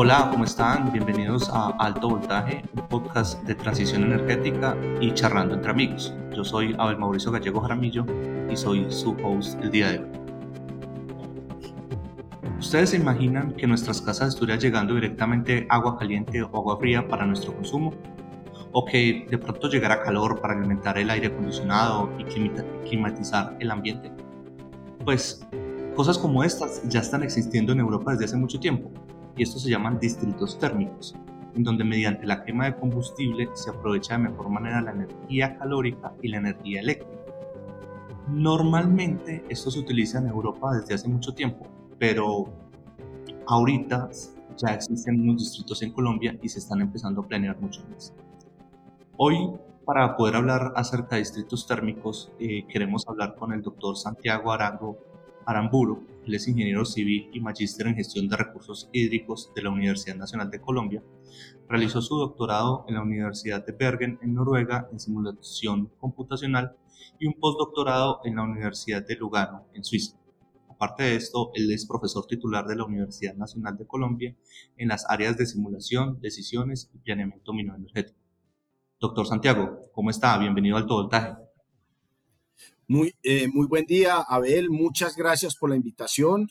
Hola, ¿cómo están? Bienvenidos a Alto Voltaje, un podcast de transición energética y charlando entre amigos. Yo soy Abel Mauricio Gallego Jaramillo y soy su host el día de hoy. ¿Ustedes se imaginan que nuestras casas estuviera llegando directamente agua caliente o agua fría para nuestro consumo? ¿O que de pronto llegara calor para alimentar el aire acondicionado y climatizar el ambiente? Pues cosas como estas ya están existiendo en Europa desde hace mucho tiempo y estos se llaman distritos térmicos, en donde mediante la quema de combustible se aprovecha de mejor manera la energía calórica y la energía eléctrica. Normalmente esto se utiliza en Europa desde hace mucho tiempo, pero ahorita ya existen unos distritos en Colombia y se están empezando a planear mucho más. Hoy, para poder hablar acerca de distritos térmicos, eh, queremos hablar con el doctor Santiago Arango Aramburo, él es ingeniero civil y magíster en gestión de recursos hídricos de la Universidad Nacional de Colombia. Realizó su doctorado en la Universidad de Bergen en Noruega en simulación computacional y un postdoctorado en la Universidad de Lugano en Suiza. Aparte de esto, él es profesor titular de la Universidad Nacional de Colombia en las áreas de simulación, decisiones y planeamiento minoenergético. Doctor Santiago, ¿cómo está? Bienvenido al Todo Voltaje. Muy, eh, muy buen día, Abel. Muchas gracias por la invitación.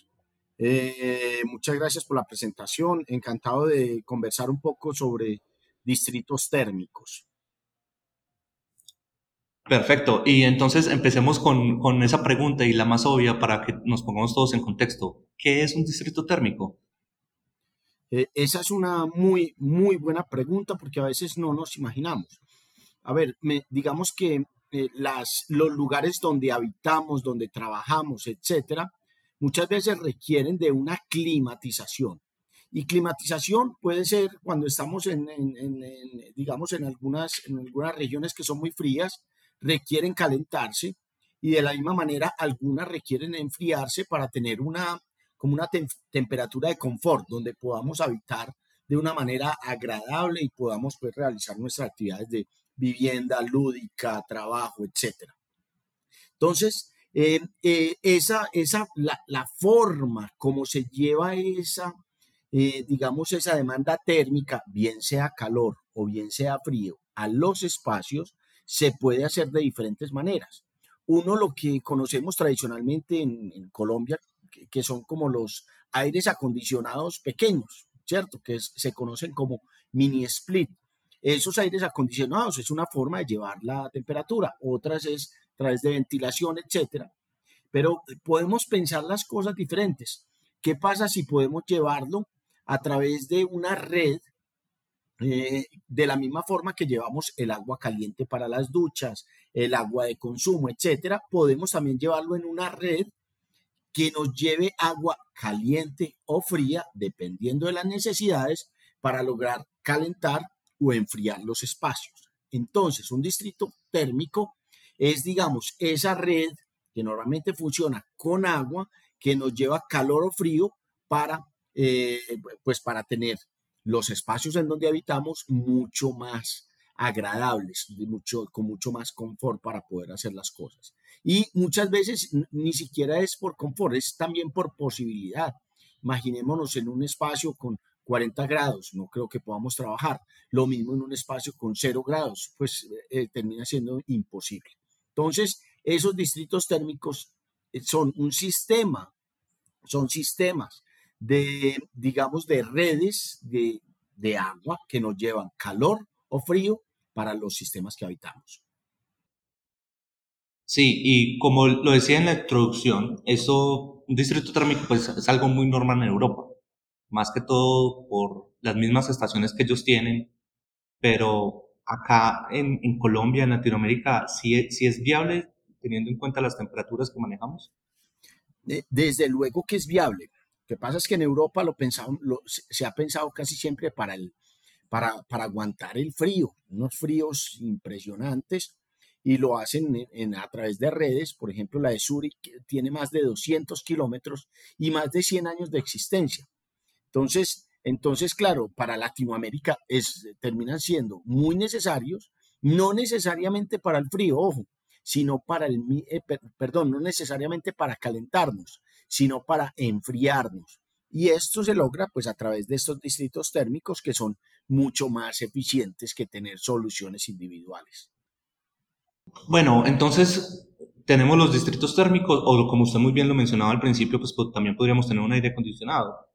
Eh, muchas gracias por la presentación. Encantado de conversar un poco sobre distritos térmicos. Perfecto. Y entonces empecemos con, con, esa pregunta y la más obvia para que nos pongamos todos en contexto. ¿Qué es un distrito térmico? Eh, esa es una muy, muy buena pregunta porque a veces no nos imaginamos. A ver, me, digamos que eh, las, los lugares donde habitamos, donde trabajamos, etcétera, muchas veces requieren de una climatización. Y climatización puede ser cuando estamos en, digamos, en algunas, en algunas regiones que son muy frías, requieren calentarse y de la misma manera algunas requieren enfriarse para tener una, como una temperatura de confort donde podamos habitar de una manera agradable y podamos pues, realizar nuestras actividades de, vivienda lúdica, trabajo, etc. Entonces, eh, eh, esa, esa, la, la, forma como se lleva esa, eh, digamos, esa demanda térmica, bien sea calor o bien sea frío, a los espacios, se puede hacer de diferentes maneras. Uno, lo que conocemos tradicionalmente en, Colombia, que, son como los aires acondicionados pequeños, ¿cierto? Que se conocen como mini split esos aires acondicionados es una forma de llevar la temperatura, otras es a través de ventilación, etcétera. Pero podemos pensar las cosas diferentes. ¿Qué pasa si podemos llevarlo a través de una red eh, de la misma forma que llevamos el agua caliente para las duchas, el agua de consumo, etcétera, podemos también llevarlo en una red que nos lleve agua caliente o fría, dependiendo de las necesidades, para lograr calentar o enfriar los espacios. Entonces, un distrito térmico es, digamos, esa red que normalmente funciona con agua que nos lleva calor o frío para, eh, pues para tener los espacios en donde habitamos mucho más agradables, mucho, con mucho más confort para poder hacer las cosas. Y muchas veces ni siquiera es por confort, es también por posibilidad. Imaginémonos en un espacio con 40 grados, no creo que podamos trabajar. Lo mismo en un espacio con 0 grados, pues eh, termina siendo imposible. Entonces, esos distritos térmicos eh, son un sistema, son sistemas de, digamos, de redes de, de agua que nos llevan calor o frío para los sistemas que habitamos. Sí, y como lo decía en la introducción, eso, un distrito térmico pues, es algo muy normal en Europa más que todo por las mismas estaciones que ellos tienen, pero acá en, en Colombia, en Latinoamérica, ¿sí, ¿sí, es viable teniendo en cuenta las temperaturas que manejamos? Desde luego que es viable. Lo que pasa es que en Europa lo, pensado, lo se ha pensado casi siempre para, el, para, para aguantar el frío, unos fríos impresionantes, y lo hacen en, a través de redes. Por ejemplo, la de Zurich tiene más de 200 kilómetros y más de 100 años de existencia. Entonces, entonces, claro, para Latinoamérica es, terminan siendo muy necesarios, no necesariamente para el frío, ojo, sino para el, eh, perdón, no necesariamente para calentarnos, sino para enfriarnos. Y esto se logra pues a través de estos distritos térmicos que son mucho más eficientes que tener soluciones individuales. Bueno, entonces tenemos los distritos térmicos, o como usted muy bien lo mencionaba al principio, pues, pues también podríamos tener un aire acondicionado.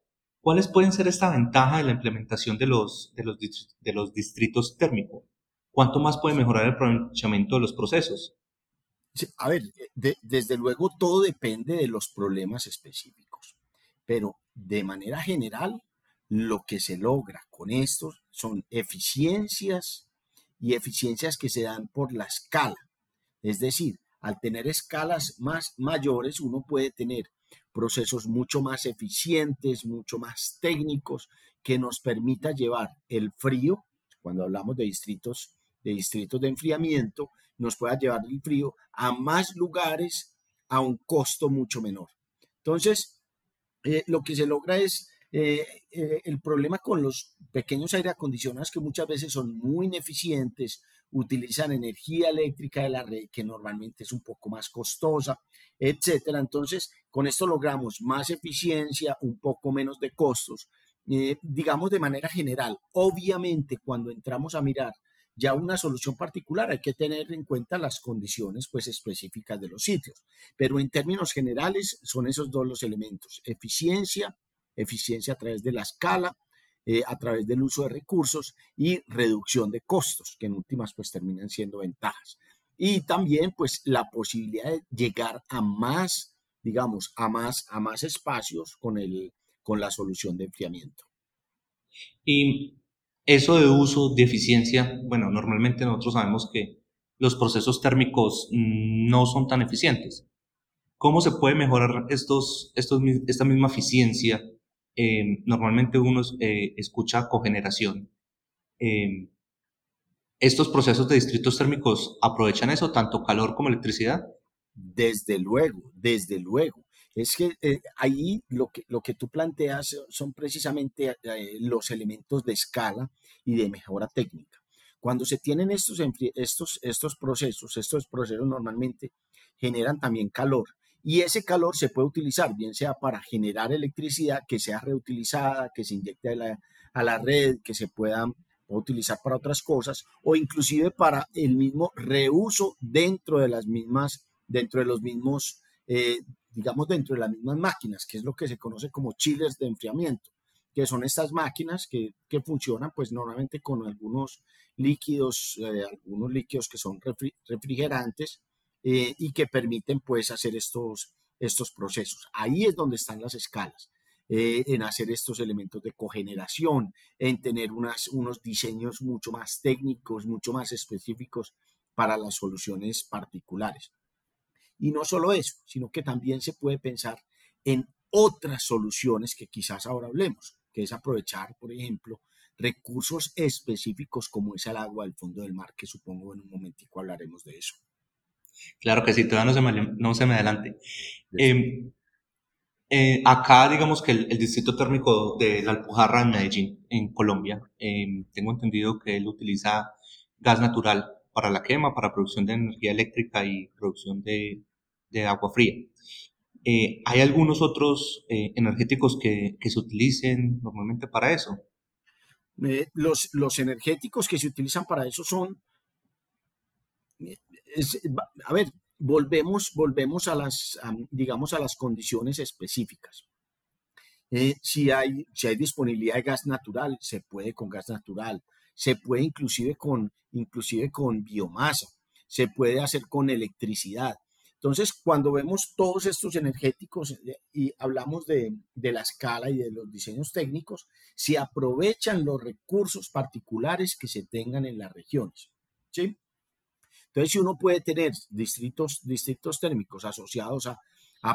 ¿Cuáles pueden ser esta ventaja de la implementación de los, de los, de los distritos térmicos? ¿Cuánto más puede mejorar el aprovechamiento de los procesos? a ver, desde luego todo depende de los problemas específicos, pero de manera general, lo que se logra con estos son eficiencias y eficiencias que se dan por la escala. Es decir, al tener escalas más mayores, uno puede tener procesos mucho más eficientes, mucho más técnicos, que nos permita llevar el frío, cuando hablamos de distritos, de distritos de enfriamiento, nos pueda llevar el frío a más lugares a un costo mucho menor. Entonces, eh, lo que se logra es eh, eh, el problema con los pequeños aire acondicionados que muchas veces son muy ineficientes, utilizan energía eléctrica de la red que normalmente es un poco más costosa, etcétera. Entonces, con esto logramos más eficiencia, un poco menos de costos, digamos de manera general. Obviamente, cuando entramos a mirar ya una solución particular hay que tener en cuenta las condiciones pues específicas de los sitios, pero en términos generales son esos dos los elementos, eficiencia, eficiencia a través de la escala, eh, a través del uso de recursos y reducción de costos, que en últimas pues terminan siendo ventajas. Y también pues la posibilidad de llegar a más, digamos, a más, a más espacios con, el, con la solución de enfriamiento. Y eso de uso, de eficiencia, bueno, normalmente nosotros sabemos que los procesos térmicos no son tan eficientes. ¿Cómo se puede mejorar estos, estos, esta misma eficiencia? Eh, normalmente uno eh, escucha cogeneración. Eh, ¿Estos procesos de distritos térmicos aprovechan eso, tanto calor como electricidad? Desde luego, desde luego. Es que eh, ahí lo que, lo que tú planteas son precisamente eh, los elementos de escala y de mejora técnica. Cuando se tienen estos, estos, estos procesos, estos procesos normalmente generan también calor y ese calor se puede utilizar, bien sea para generar electricidad que sea reutilizada, que se inyecte a la, a la red, que se pueda utilizar para otras cosas o inclusive para el mismo reuso dentro de las mismas, dentro de los mismos eh, digamos, dentro de las mismas máquinas, que es lo que se conoce como chillers de enfriamiento, que son estas máquinas que, funcionan pues normalmente con algunos líquidos, eh, algunos líquidos que son refrigerantes eh, y que permiten pues hacer estos, estos procesos. Ahí es donde están las escalas. Eh, en hacer estos elementos de cogeneración, en tener unas, unos diseños mucho más técnicos, mucho más específicos para las soluciones particulares. Y no solo eso, sino que también se puede pensar en otras soluciones que quizás ahora hablemos, que es aprovechar, por ejemplo, recursos específicos como es el agua del fondo del mar, que supongo en un momentico hablaremos de eso. Claro que sí, todavía no se me, no se me adelante. Em, eh, acá, digamos que el, distrito térmico de la Alpujarra en Medellín, en Colombia, em, tengo entendido que él utiliza gas natural para la quema, para producción de energía eléctrica y producción de, agua fría. Eh, ¿Hay algunos otros eh, energéticos que, se utilicen normalmente para eso? Eh, los, los, energéticos que se utilizan para eso son, a ver, volvemos, volvemos a las, digamos, a las condiciones específicas. si, hay, si hay disponibilidad de gas natural, se puede con gas natural se puede inclusive con, inclusive con biomasa, se puede hacer con electricidad. Entonces, cuando vemos todos estos energéticos eh, y hablamos de, la escala y de los diseños técnicos, se aprovechan los recursos particulares que se tengan en las regiones. ¿sí? Entonces, si uno puede tener distritos, distritos térmicos asociados a,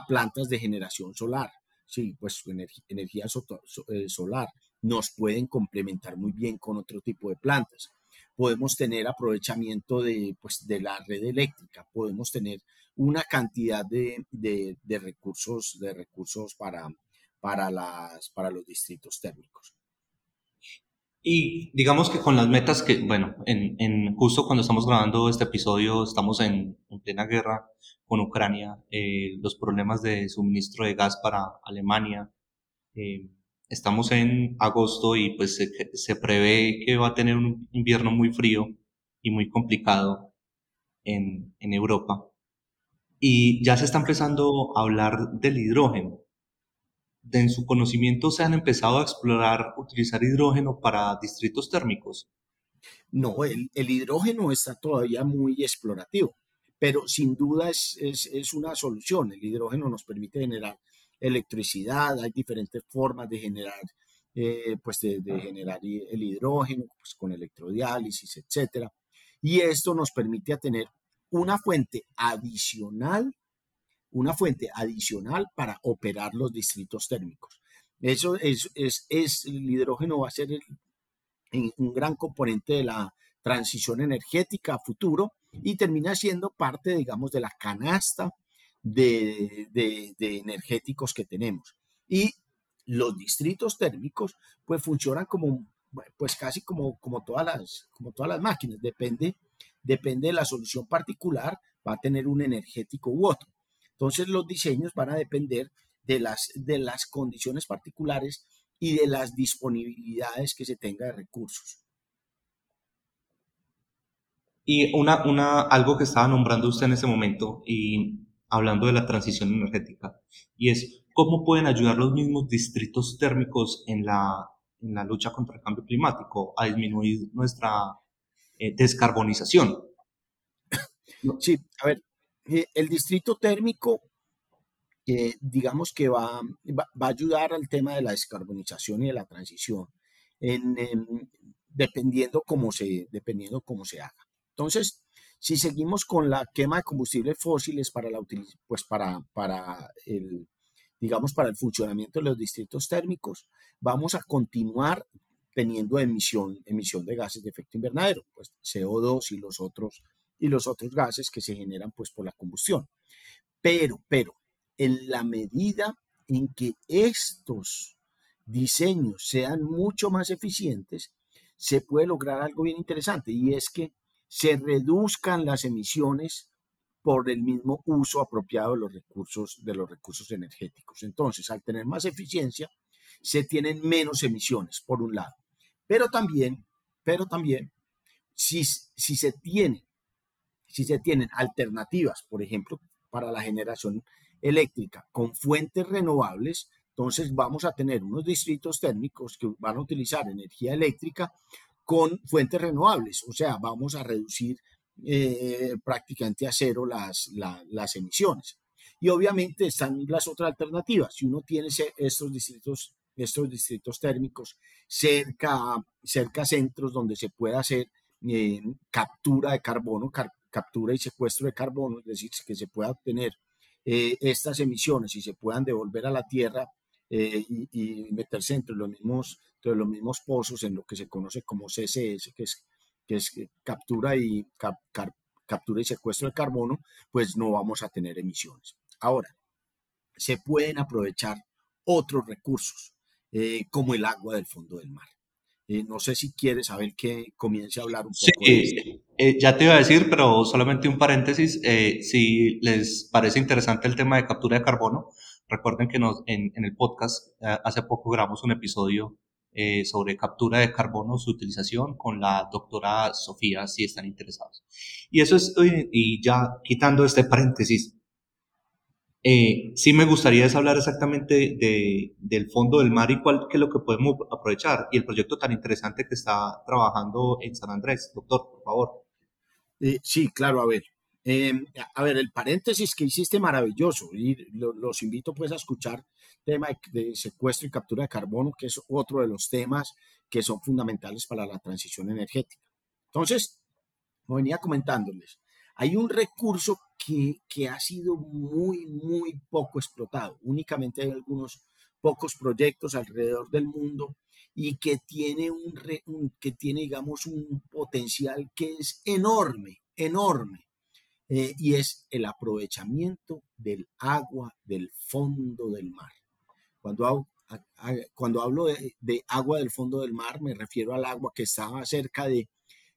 plantas de generación solar, sí, pues energía, eh, solar, nos pueden complementar muy bien con otro tipo de plantas. Podemos tener aprovechamiento de, pues, de la red eléctrica, podemos tener una cantidad de, recursos, de recursos para, para, las, para los distritos térmicos. Y digamos que con las metas que, bueno, en, justo cuando estamos grabando este episodio, estamos en, plena guerra con Ucrania, eh, los problemas de suministro de gas para Alemania, eh, estamos en agosto y pues se, se, prevé que va a tener un invierno muy frío y muy complicado en, en Europa. Y ya se está empezando a hablar del hidrógeno. De en su conocimiento se han empezado a explorar utilizar hidrógeno para distritos térmicos. No, el, el hidrógeno está todavía muy explorativo, pero sin duda es, es, es una solución. El hidrógeno nos permite generar electricidad, hay diferentes formas de generar, eh, pues de, generar el hidrógeno, pues con electrodiálisis, etcétera. Y esto nos permite tener una fuente adicional, una fuente adicional para operar los distritos térmicos. Eso es, es, es el hidrógeno va a ser un gran componente de la transición energética futuro y termina siendo parte, digamos, de la canasta de, energéticos que tenemos. Y los distritos térmicos pues funcionan como pues casi como, como, todas, las, como todas las máquinas, depende, depende de la solución particular, va a tener un energético u otro. Entonces los diseños van a depender de las, de las condiciones particulares y de las disponibilidades que se tenga de recursos. Y una, una, algo que estaba nombrando usted en ese momento, y hablando de la transición energética, y es cómo pueden ayudar los mismos distritos térmicos en la, en la lucha contra el cambio climático a disminuir nuestra eh, descarbonización. Sí, a ver, eh, el distrito térmico, digamos que va, va, a ayudar al tema de la descarbonización y de la transición, en, dependiendo, cómo se, dependiendo cómo se haga. Entonces, si seguimos con la quema de combustibles fósiles para la pues para, para el digamos para el funcionamiento de los distritos térmicos, vamos a continuar teniendo emisión, emisión de gases de efecto invernadero, pues CO2 y los otros y los otros gases que se generan pues por la combustión. Pero, pero en la medida en que estos diseños sean mucho más eficientes, se puede lograr algo bien interesante y es que se reduzcan las emisiones por el mismo uso apropiado de los recursos, de los recursos energéticos. Entonces, al tener más eficiencia, se tienen menos emisiones, por un lado. Pero también, pero también, si, si se tiene, si se tienen alternativas, por ejemplo, para la generación eléctrica con fuentes renovables, entonces vamos a tener unos distritos térmicos que van a utilizar energía eléctrica con fuentes renovables, o sea, vamos a reducir eh, prácticamente a cero las, las emisiones. Y obviamente están las otras alternativas. Si uno tiene estos distritos, estos distritos térmicos cerca, cerca centros donde se pueda hacer eh, captura de carbono, captura y secuestro de carbono, es decir, que se pueda obtener eh, estas emisiones y se puedan devolver a la Tierra y, y, meterse entre los mismos de los mismos pozos en lo que se conoce como CCS, que es, que es captura y, captura y secuestro de carbono, pues no vamos a tener emisiones. Ahora, se pueden aprovechar otros recursos, eh, como el agua del fondo del mar. Eh, no sé si quieres saber que comience a hablar un poco sí, de eh, ya te iba a decir, pero solamente un paréntesis. si les parece interesante el tema de captura de carbono, recuerden que nos, en, en el podcast hace poco grabamos un episodio eh, sobre captura de carbono, su utilización con la doctora Sofía, si están interesados. Y eso es, y ya quitando este paréntesis, eh, sí me gustaría hablar exactamente de, del fondo del mar y cuál qué es lo que podemos aprovechar y el proyecto tan interesante que está trabajando en San Andrés. Doctor, por favor. Eh, sí, claro, a ver. Em, a ver, el paréntesis que hiciste maravilloso y los invito pues a escuchar tema de, secuestro y captura de carbono, que es otro de los temas que son fundamentales para la transición energética. Entonces, como venía comentándoles, hay un recurso que, que ha sido muy, muy poco explotado. Únicamente hay algunos pocos proyectos alrededor del mundo y que tiene, un, que tiene digamos, un potencial que es enorme, enorme. Eh, y es el aprovechamiento del agua del fondo del mar. Cuando, cuando hablo de, agua del fondo del mar, me refiero al agua que estaba cerca de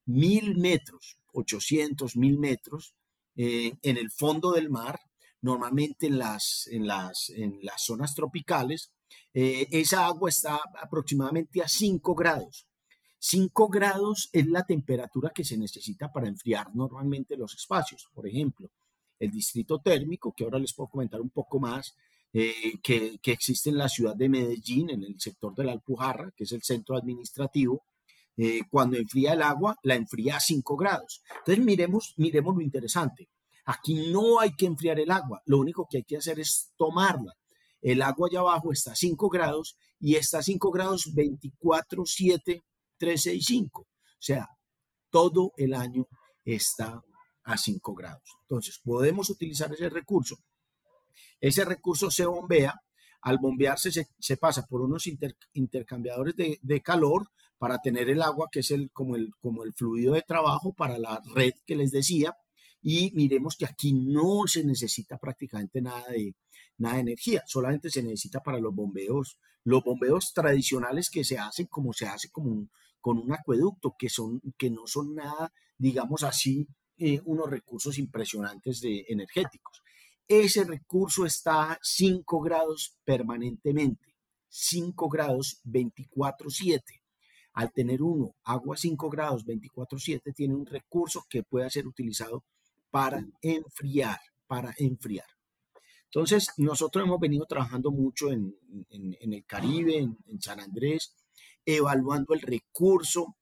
mil metros, 800, mil metros, eh, en el fondo del mar, normalmente en las, en, las, en las zonas tropicales, eh, esa agua está aproximadamente a 5 grados. 5 grados es la temperatura que se necesita para enfriar normalmente los espacios. Por ejemplo, el distrito térmico, que ahora les puedo comentar un poco más, eh, que, existe en la ciudad de Medellín, en el sector de la Alpujarra, que es el centro administrativo, eh, cuando enfría el agua, la enfría a 5 grados. Entonces, miremos, miremos lo interesante. Aquí no hay que enfriar el agua, lo único que hay que hacer es tomarla. El agua allá abajo está a 5 grados y está a 5 grados 24, 7, 365. O sea, todo el año está a 5 grados. Entonces, podemos utilizar ese recurso. Ese recurso se bombea. Al bombearse se, pasa por unos intercambiadores de, calor para tener el agua, que es el, como, el, como el fluido de trabajo para la red que les decía. Y miremos que aquí no se necesita prácticamente nada de, nada de energía, solamente se necesita para los bombeos, los bombeos tradicionales que se hacen como se hace con un acueducto, que, son, que no son nada, digamos así, eh, unos recursos impresionantes de energéticos. Ese recurso está a 5 grados permanentemente, 5 grados 24/7. Al tener uno agua 5 grados 24/7, tiene un recurso que puede ser utilizado para enfriar, para enfriar. Entonces, nosotros hemos venido trabajando mucho en, el Caribe, en San Andrés, evaluando el recurso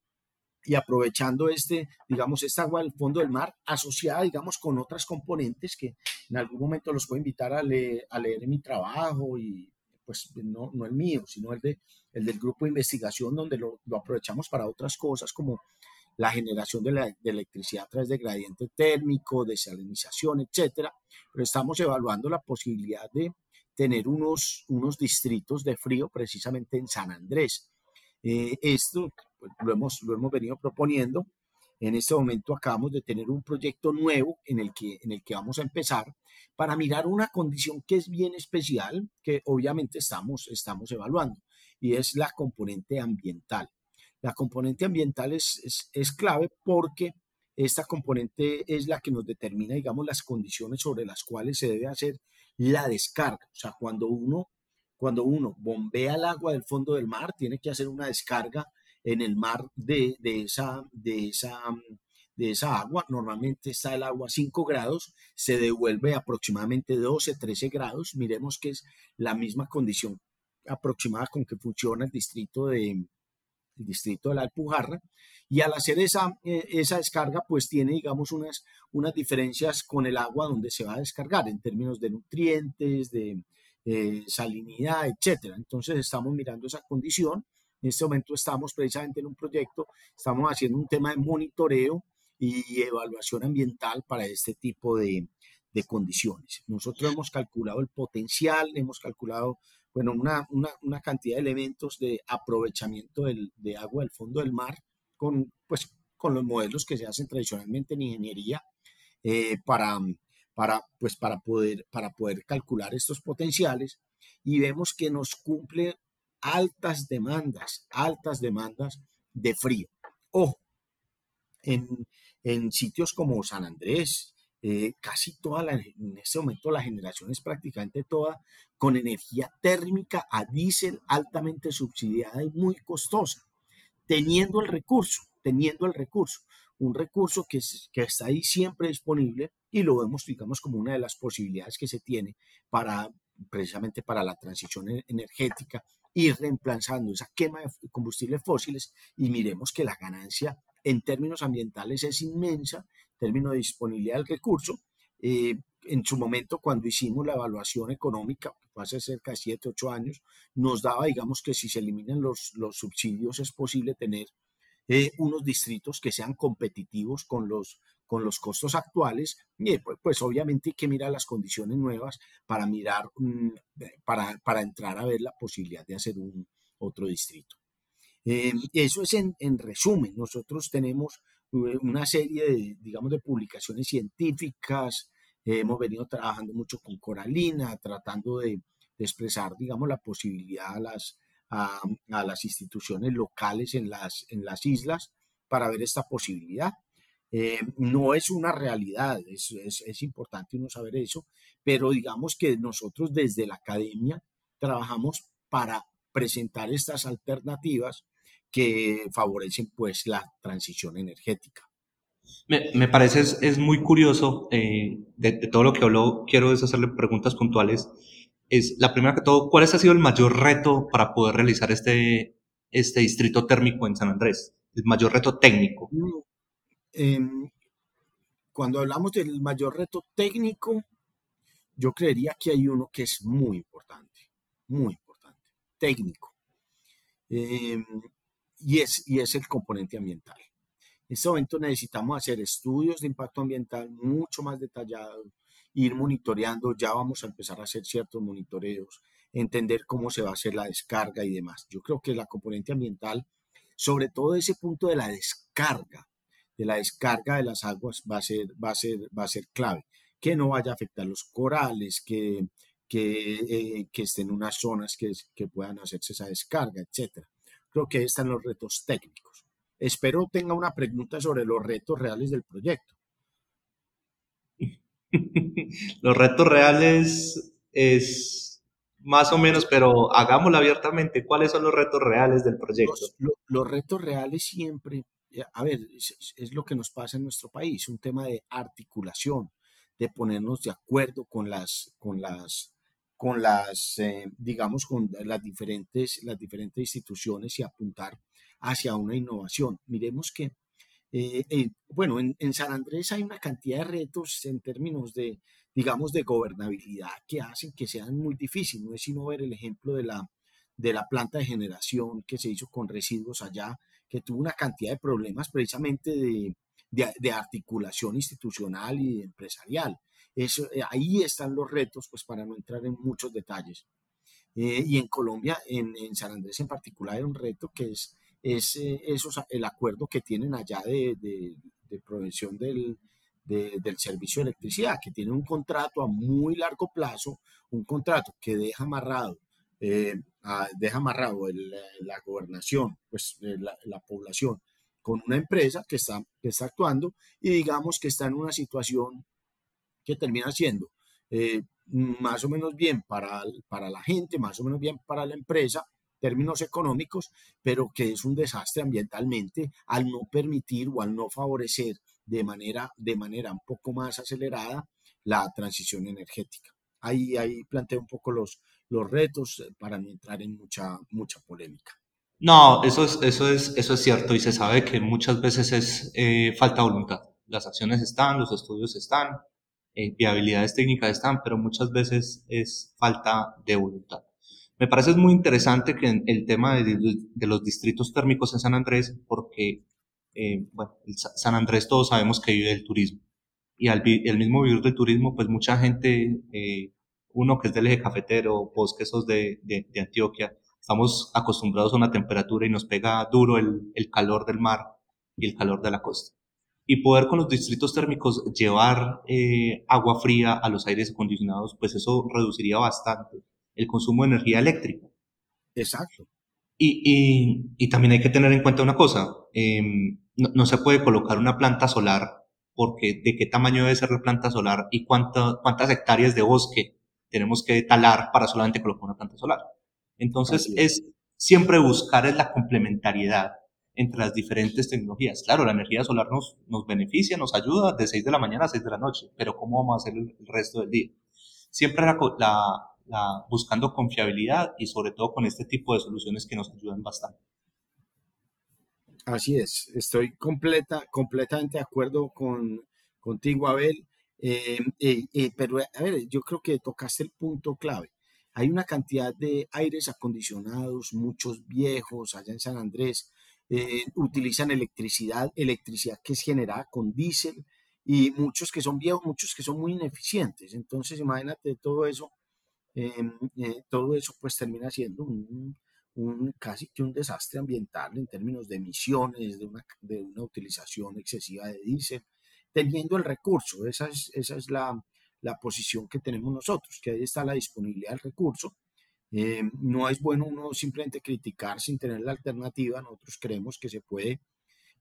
y aprovechando este, digamos, esta agua del fondo del mar asociada, digamos, con otras componentes que en algún momento los puedo invitar a, leer, a leer mi trabajo y pues no, no el mío, sino el, de, el del grupo de investigación donde lo, lo aprovechamos para otras cosas como la generación de, de, electricidad a través de gradiente térmico, desalinización, etcétera, pero estamos evaluando la posibilidad de tener unos, unos distritos de frío precisamente en San Andrés. Eh, esto pues, lo, hemos, lo hemos venido proponiendo. En este momento acabamos de tener un proyecto nuevo en el que, en el que vamos a empezar para mirar una condición que es bien especial, que obviamente estamos, estamos evaluando, y es la componente ambiental. La componente ambiental es, es, clave porque esta componente es la que nos determina, digamos, las condiciones sobre las cuales se debe hacer la descarga. O sea, cuando uno cuando uno bombea el agua del fondo del mar, tiene que hacer una descarga en el mar de, esa, de, esa, de esa agua. Normalmente está el agua a 5 grados, se devuelve aproximadamente 12, 13 grados. Miremos que es la misma condición aproximada con que funciona el distrito de, distrito de la Alpujarra. Y al hacer esa, eh, esa descarga, pues tiene, digamos, unas, unas diferencias con el agua donde se va a descargar en términos de nutrientes, de, eh, salinidad, etcétera. Entonces estamos mirando esa condición. En este momento estamos precisamente en un proyecto, estamos haciendo un tema de monitoreo y evaluación ambiental para este tipo de, de condiciones. Nosotros hemos calculado el potencial, hemos calculado, bueno, una, una, una cantidad de elementos de aprovechamiento del, de agua del fondo del mar con, pues, con los modelos que se hacen tradicionalmente en ingeniería eh, para, para, pues, para, poder, para poder calcular estos potenciales y vemos que nos cumple altas demandas, altas demandas de frío. Ojo, en, en sitios como San Andrés, eh, casi toda la, en este momento la generación es prácticamente toda con energía térmica a diésel altamente subsidiada y muy costosa, teniendo el recurso, teniendo el recurso un recurso que, que está ahí siempre disponible y lo vemos, digamos, como una de las posibilidades que se tiene para precisamente para la transición e-, energética, ir reemplazando esa quema de combustibles fósiles. Y miremos que la ganancia en términos ambientales es inmensa, en términos de disponibilidad del recurso. Eh, en su momento, cuando hicimos la evaluación económica, que fue hace cerca de 7, 8 años, nos daba, digamos, que si se eliminan los, subsidios es posible tener eh, unos distritos que sean competitivos con los, con los costos actuales, y pues, pues, obviamente hay que mirar las condiciones nuevas para mirar, mm, para, para, entrar a ver la posibilidad de hacer un otro distrito. Eh, eso es en, en, resumen, nosotros tenemos eh, una serie de, digamos, de publicaciones científicas, hemos venido trabajando mucho con Coralina, tratando de, de expresar, digamos, la posibilidad a las, a, las instituciones locales en las, en las islas para ver esta posibilidad. Eh, no es una realidad, es, es, es, importante uno saber eso, pero digamos que nosotros desde la academia trabajamos para presentar estas alternativas que favorecen pues la transición energética. Me, parece es, muy curioso eh, de, todo lo que habló, quiero es hacerle preguntas puntuales. Es la primera que todo, ¿cuál ha sido el mayor reto para poder realizar este, este distrito térmico en San Andrés? El mayor reto técnico. Em, cuando hablamos del mayor reto técnico, yo creería que hay uno que es muy importante, muy importante, técnico. Em, y, es, y es el componente ambiental. En este momento necesitamos hacer estudios de impacto ambiental mucho más detallados, ir monitoreando, ya vamos a empezar a hacer ciertos monitoreos, entender cómo se va a hacer la descarga y demás. Yo creo que la componente ambiental, sobre todo ese punto de la descarga, de la descarga de las aguas va a ser, va a ser, va a ser clave. Que no vaya a afectar los corales, que, que, eh, que estén unas zonas que, que puedan hacerse esa descarga, etc. Creo que están los retos técnicos. Espero tenga una pregunta sobre los retos reales del proyecto. los retos reales es más o menos, pero hagámoslo abiertamente. ¿Cuáles son los retos reales del proyecto? Los, retos reales siempre, eh, a ver, es, es, lo que nos pasa en nuestro país, un tema de articulación, de ponernos de acuerdo con las, con las con las, eh, digamos, con las diferentes, las diferentes instituciones y apuntar hacia una innovación. Miremos que, eh, bueno, en, San Andrés hay una cantidad de retos en términos de, digamos, de gobernabilidad que hacen que sean muy difíciles. No es sino ver el ejemplo de la, de la planta de generación que se hizo con residuos allá, que tuvo una cantidad de problemas precisamente de, de articulación institucional y empresarial. Eso, eh, ahí están los retos, pues para no entrar en muchos detalles. Eh, y en Colombia, en, en, San Andrés en particular, hay un reto que es, es eh, el acuerdo que tienen allá de, de, de del, del servicio de electricidad, que tiene un contrato a muy largo plazo, un contrato que deja amarrado, deja amarrado la gobernación, pues la, la, población, con una empresa que está, que está actuando y digamos que está en una situación termina siendo eh, más o menos bien para, para la gente, más o menos bien para la empresa, términos económicos, pero que es un desastre ambientalmente al no permitir o al no favorecer de manera, de manera un poco más acelerada la transición energética. Ahí, ahí planteo un poco los, los retos eh, para no entrar en mucha, mucha polémica. No, eso es, eso, es, eso es cierto y se sabe que muchas veces es eh, falta voluntad. Las acciones están, los estudios están, eh, viabilidades técnicas están, pero muchas veces es falta de voluntad. Me parece muy interesante que el tema de, los distritos térmicos en San Andrés, porque, eh, bueno, San Andrés todos sabemos que vive del turismo. Y al el mismo vivir del turismo, pues mucha gente, eh, uno que es del eje cafetero, vos que sos de, de, de, Antioquia, estamos acostumbrados a una temperatura y nos pega duro el, el calor del mar y el calor de la costa y poder con los distritos térmicos llevar eh, agua fría a los aires acondicionados, pues eso reduciría bastante el consumo de energía eléctrica. Exacto. Y, y, y también hay que tener en cuenta una cosa, eh, no, no, se puede colocar una planta solar porque de qué tamaño debe ser la planta solar y cuánta, cuántas hectáreas de bosque tenemos que talar para solamente colocar una planta solar. Entonces es. es siempre buscar es la complementariedad entre las diferentes tecnologías. Claro, la energía solar nos, nos beneficia, nos ayuda de 6 de la mañana a 6 de la noche, pero ¿cómo vamos a hacer el, resto del día? Siempre la, la, buscando confiabilidad y sobre todo con este tipo de soluciones que nos ayudan bastante. Así es, estoy completa, completamente de acuerdo con, contigo, Abel. Eh, eh, eh, pero, a ver, yo creo que tocaste el punto clave. Hay una cantidad de aires acondicionados, muchos viejos allá en San Andrés, eh, utilizan electricidad, electricidad que es generada con diésel y muchos que son viejos, muchos que son muy ineficientes. Entonces, imagínate todo eso, em, eh, todo eso pues termina siendo un, un, casi que un desastre ambiental en términos de emisiones, de una, de una utilización excesiva de diésel, teniendo el recurso. Esa es, esa es la, la posición que tenemos nosotros, que ahí está la disponibilidad del recurso eh, no es bueno uno simplemente criticar sin tener la alternativa. Nosotros creemos que se puede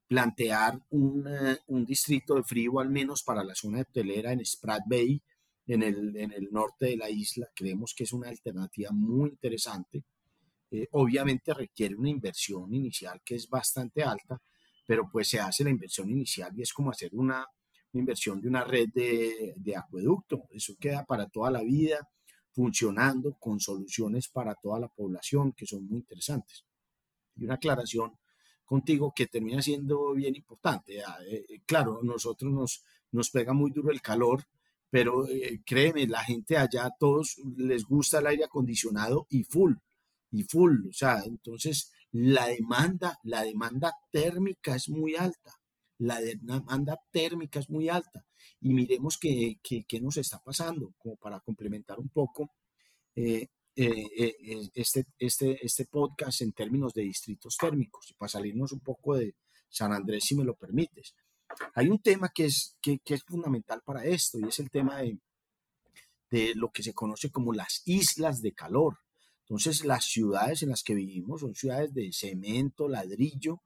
plantear un, eh, distrito de frío, al menos para la zona hotelera en Sprat Bay, en el, en el norte de la isla. Creemos que es una alternativa muy interesante. eh, obviamente requiere una inversión inicial que es bastante alta, pero pues se hace la inversión inicial y es como hacer una, inversión de una red de, de acueducto. Eso queda para toda la vida funcionando con soluciones para toda la población que son muy interesantes. Y una aclaración contigo que termina siendo bien importante. Ah, eh, eh, claro, nosotros nos, nos pega muy duro el calor, pero eh, créeme, la gente allá, a todos les gusta el aire acondicionado y full, y full. O sea, entonces la demanda, la demanda térmica es muy alta. La demanda térmica es muy alta. Y miremos qué, qué, nos está pasando, como para complementar un poco eh, eh, eh, este, este, este podcast en términos de distritos térmicos y para salirnos un poco de San Andrés, si me lo permites. Hay un tema que es, que, es fundamental para esto y es el tema de, de lo que se conoce como las islas de calor. Entonces, las ciudades en las que vivimos son ciudades de cemento, ladrillo,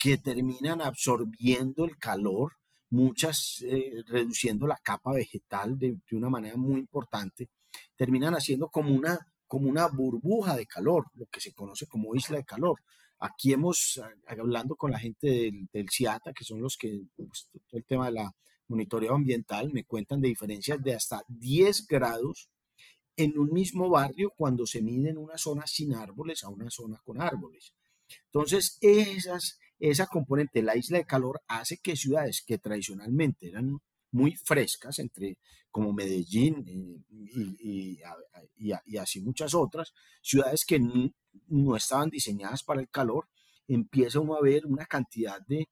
que terminan absorbiendo el calor, muchas reduciendo la capa vegetal de, de, una manera muy importante, terminan haciendo como una como una burbuja de calor, lo que se conoce como isla de calor. Aquí hemos, hablando con la gente del, del CIATA, que son los que, pues, todo el tema de la monitoreo ambiental, me cuentan de diferencias de hasta 10 grados en un mismo barrio cuando se mide en una zona sin árboles a una zona con árboles. Entonces, esas, esa componente, la isla de calor, hace que ciudades que tradicionalmente eran muy frescas, entre como Medellín eh, y, así muchas otras, ciudades que no, estaban diseñadas para el calor, empieza a ver una cantidad de,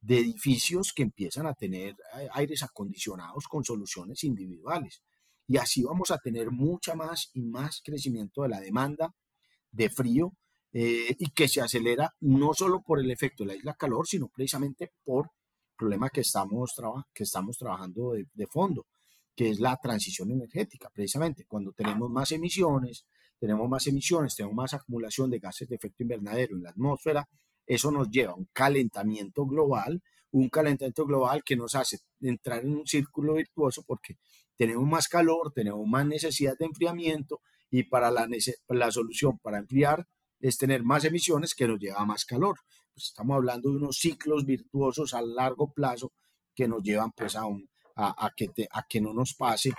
de edificios que empiezan a tener aires acondicionados con soluciones individuales. Y así vamos a tener mucha más y más crecimiento de la demanda de frío eh, y que se acelera no solo por el efecto de la isla calor, sino precisamente por problema que estamos, que estamos trabajando de, fondo, que es la transición energética, precisamente. Cuando tenemos más emisiones, tenemos más emisiones, tenemos más acumulación de gases de efecto invernadero en la atmósfera, eso nos lleva a un calentamiento global, un calentamiento global que nos hace entrar en un círculo virtuoso porque tenemos más calor, tenemos más necesidad de enfriamiento y para la, la solución para enfriar es tener más emisiones que nos lleva a más calor. Pues estamos hablando de unos ciclos virtuosos a largo plazo que nos llevan pues a, a, que, a que no nos pase,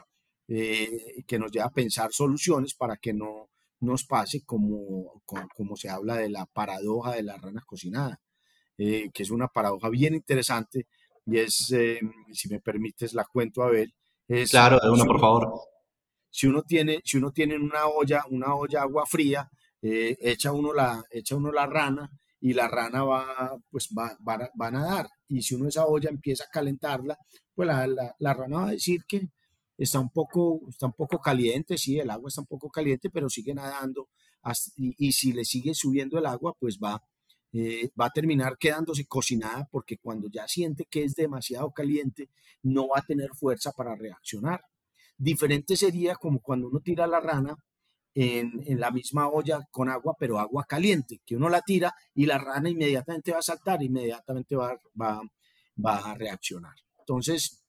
eh, que nos lleva a pensar soluciones para que no nos pase como, como, se habla de la paradoja de la rana cocinada, eh, que es una paradoja bien interesante y es, eh, si me permites, la cuento a ver. Es, claro, de una, por favor. Si uno tiene, si uno tiene una olla, una olla agua fría, echa, uno la, echa uno la rana y la rana va, pues va, va, a nadar. Y si uno esa olla empieza a calentarla, pues la, la, rana va a decir que está un, poco, está un poco caliente, sí, el agua está un poco caliente, pero sigue nadando. y, si le sigue subiendo el agua, pues va, eh, va a terminar quedándose cocinada porque cuando ya siente que es demasiado caliente, no va a tener fuerza para reaccionar. Diferente sería como cuando uno tira la rana en, la misma olla con agua, pero agua caliente, que uno la tira y la rana inmediatamente va a saltar, inmediatamente va, va, va a reaccionar. Entonces,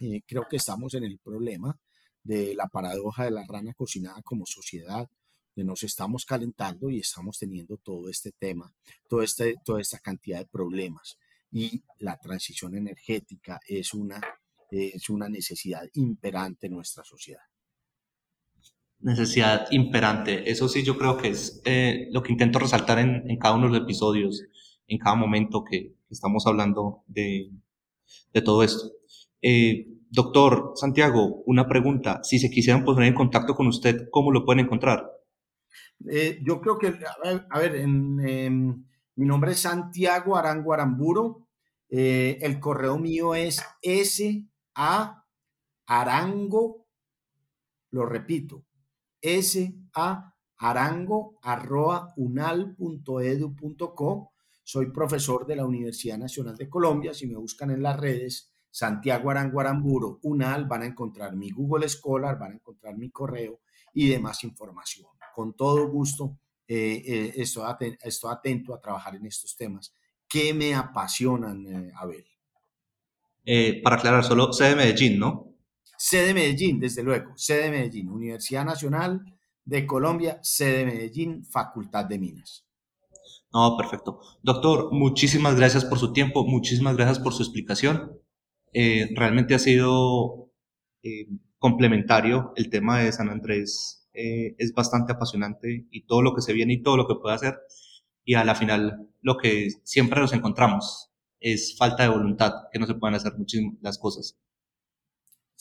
eh, creo que estamos en el problema de la paradoja de la rana cocinada como sociedad, de nos estamos calentando y estamos teniendo todo este tema, todo este, toda esta cantidad de problemas. Y la transición energética es una, es una necesidad imperante en nuestra sociedad necesidad imperante. Eso sí, yo creo que es eh, lo que intento resaltar en, cada uno de los episodios, en cada momento que estamos hablando de, de todo esto. Eh, doctor Santiago, una pregunta. Si se quisieran poner en contacto con usted, ¿cómo lo pueden encontrar? Eh, yo creo que, a ver, mi nombre es Santiago Arango Aramburo. el correo mío es sa arango, lo repito, sarango.unal.edu.co. Soy profesor de la Universidad Nacional de Colombia. Si me buscan en las redes, Santiago Arango Aramburo, UNAL, van a encontrar mi Google Scholar, van a encontrar mi correo y demás información. Con todo gusto, eh, eh, estoy, atento, a trabajar en estos temas que me apasionan, eh, Abel. para aclarar, solo sé de Medellín, ¿no? Sede Medellín, desde luego, sede Medellín, Universidad Nacional de Colombia, sede Medellín, Facultad de Minas. No, perfecto. Doctor, muchísimas gracias por su tiempo, muchísimas gracias por su explicación. Eh, realmente ha sido eh, complementario el tema de San Andrés. Eh, es bastante apasionante y todo lo que se viene y todo lo que puede hacer. Y a la final, lo que siempre nos encontramos es falta de voluntad, que no se pueden hacer muchísimas cosas.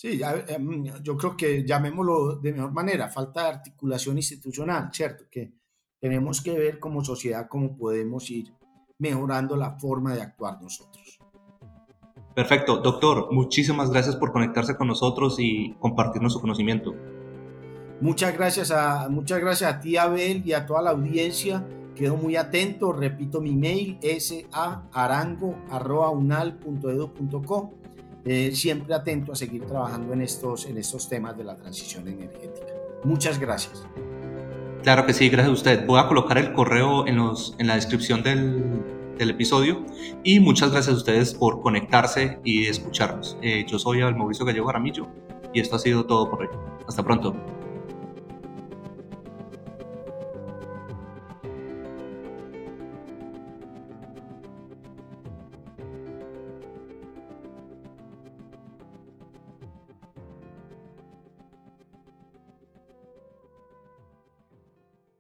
Sí, em, yo creo que llamémoslo de mejor manera, falta de articulación institucional, ¿cierto? Que tenemos que ver como sociedad cómo podemos ir mejorando la forma de actuar nosotros. Perfecto, doctor, muchísimas gracias por conectarse con nosotros y compartirnos su conocimiento. Muchas gracias a, muchas gracias a ti, Abel, y a toda la audiencia. Quedo muy atento, repito mi mail, saarango.unal.edu.co eh, siempre atento a seguir trabajando en estos, en estos temas de la transición energética. Muchas gracias. Claro que sí, gracias a usted. Voy a colocar el correo en, los, en la descripción del, del episodio y muchas gracias a ustedes por conectarse y escucharnos. Eh, yo soy Mauricio Gallego Jaramillo y esto ha sido todo por hoy. Hasta pronto.